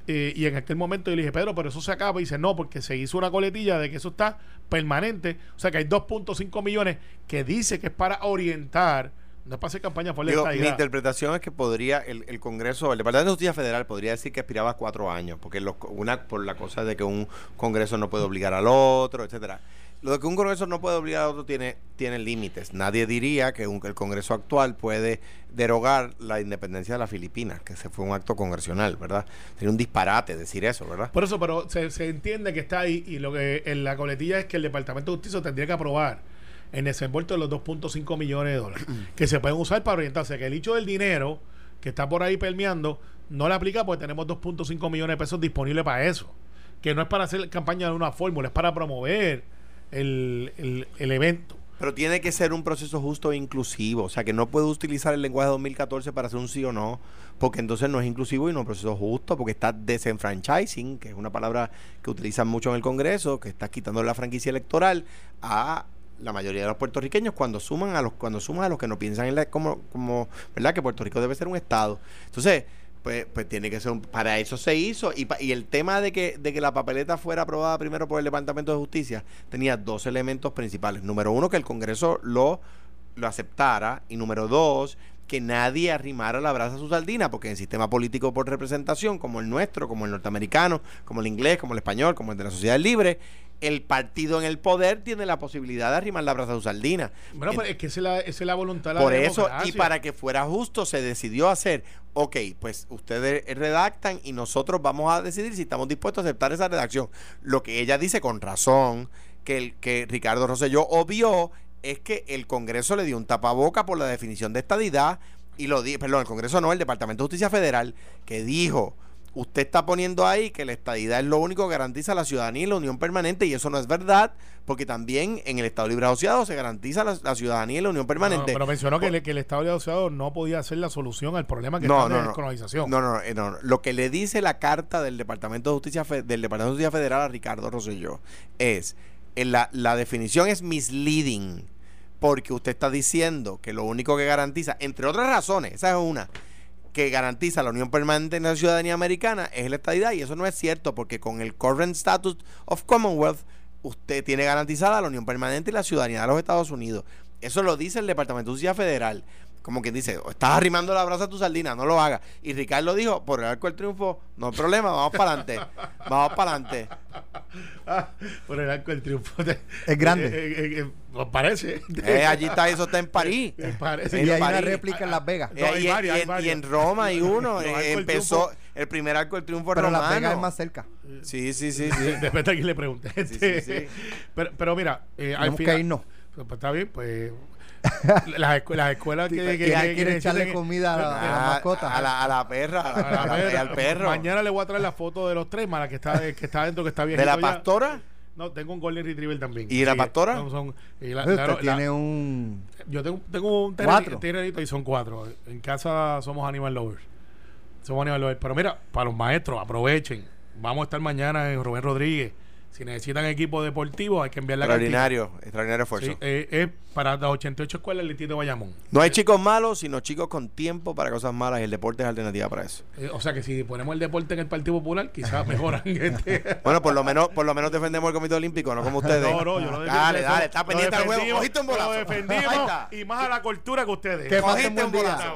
Eh, y en aquel momento yo le dije, Pedro, pero eso se acaba. Y dice, no, porque se hizo una coletilla de que eso está permanente. O sea que hay 2.5 millones que dice que es para orientar no campaña Mi interpretación es que podría, el, Congreso, el Departamento de Justicia Federal podría decir que aspiraba a cuatro años, porque una por la cosa de que un Congreso no puede obligar al otro, etcétera. Lo de que un Congreso no puede obligar a otro tiene, tiene límites. Nadie diría que, un- el Congreso actual puede derogar la independencia de las Filipinas, que se fue un acto congresional, ¿verdad? Sería un disparate decir eso, ¿verdad? Por eso, pero se, se entiende que está ahí y lo que en la coletilla es que el Departamento de Justicia tendría que aprobar en desembolso de los 2.5 millones de dólares que se pueden usar para orientarse. Que el hecho del dinero que está por ahí permeando no le aplica porque tenemos 2.5 millones de pesos disponibles para eso. Que no es para hacer campaña de una fórmula, es para promover el, el- el evento. Pero tiene que ser un proceso justo e inclusivo. O sea, que no puede utilizar el lenguaje de 2014 para hacer un sí o no, porque entonces no es inclusivo y no es un proceso justo, porque está desenfranchising, que es una palabra que utilizan mucho en el Congreso, que está quitando la franquicia electoral a la mayoría de los puertorriqueños cuando suman a los cuando suman a los que no piensan en la, como como verdad que Puerto Rico debe ser un estado. Entonces pues, pues tiene que ser un, para eso se hizo. Y, y el tema de que de que la papeleta fuera aprobada primero por el Departamento de Justicia tenía dos elementos principales. Número uno que el Congreso lo lo aceptara. Y número dos que nadie arrimara la brasa a su sardina porque en el sistema político por representación como el nuestro como el norteamericano como el inglés como el español como el de la sociedad libre el partido en el poder tiene la posibilidad de arrimar la brasa a su sardina Bueno, En- pues es que esa es la, esa es la voluntad de la por eso, y para que fuera justo, se decidió hacer, ok, pues ustedes redactan y nosotros vamos a decidir si estamos dispuestos a aceptar esa redacción. Lo que ella dice con razón, que, el, que Ricardo Rosselló obvió, es que el Congreso le dio un tapaboca por la definición de estadidad, y lo di, perdón, el Congreso no, el Departamento de Justicia Federal, que dijo, usted está poniendo ahí que la estadidad es lo único que garantiza la ciudadanía y la unión permanente, y eso no es verdad, porque también en el Estado Libre Asociado se garantiza la, la ciudadanía y la unión No, permanente. pero mencionó que, le- que el Estado de asociado no podía ser la solución al problema que No, está no, no. descolonización. No, no, eh, no, no. Lo que le dice la carta del Departamento de Justicia Fe- del Departamento de Justicia Federal a Ricardo Rosselló es la, la definición es misleading porque usted está diciendo que lo único que garantiza, entre otras razones, esa es una, que garantiza la unión permanente en la ciudadanía americana es la estadidad y eso no es cierto porque con el current status of Commonwealth usted tiene garantizada la unión permanente y la ciudadanía de los Estados Unidos. Eso lo dice el Departamento de Justicia Federal. Como que dice, estás arrimando la brasa a tu sardina, no lo hagas. Y Ricardo dijo, por el arco del triunfo, no hay problema, vamos para adelante. Vamos para adelante. Ah, por el arco del triunfo. Es grande. Eh, eh, eh, pues parece. Eh, allí está, eso está en París. Parece. Y en hay una París. réplica en Las Vegas. Eh, No, hay y, en- varias, y hay en, varias. y en Roma hay uno. Eh, empezó triunfo. el primer arco del triunfo Pero Las romano. Vegas es más cerca. Sí, sí, sí, sí. Depende de quién le pregunte. Este, sí, sí. Pero, pero mira, eh, al final. que irnos. Pues está bien, pues. las, escuelas, las escuelas que, que, Que que echarle comida a la- a la Ah, mascota. A la, a la perra, a a la la- perra. al perro. Mañana le voy a traer la foto de los tres, la que está, que está dentro, que está bien. ¿De la pastora? No, tengo un Golden Retriever también. ¿Y la pastora? son- son- y la- Usted la- la- tiene un... yo tengo, tengo un terrenito, terrenito y son cuatro. En casa somos animal lovers. Somos animal lovers. Pero mira, para los maestros, aprovechen. Vamos a estar mañana en Rubén Rodríguez. Si necesitan equipo deportivo, hay que enviar la Extraordinario, extraordinario esfuerzo. Sí, eh, es para las 88 escuelas del distrito de Bayamón. No hay chicos malos, sino chicos con tiempo para cosas malas y el deporte es alternativa para eso. Eh, o sea que si ponemos el deporte en el Partido Popular, quizás mejoran. este. Bueno, por lo menos, por lo menos defendemos el Comité Olímpico, no como ustedes. No, no, yo lo Dale, dale, está pendiente al huevo, defendimos, cogiste un Lo defendimos y más a la cultura que ustedes. Que Cogiste un bolazo.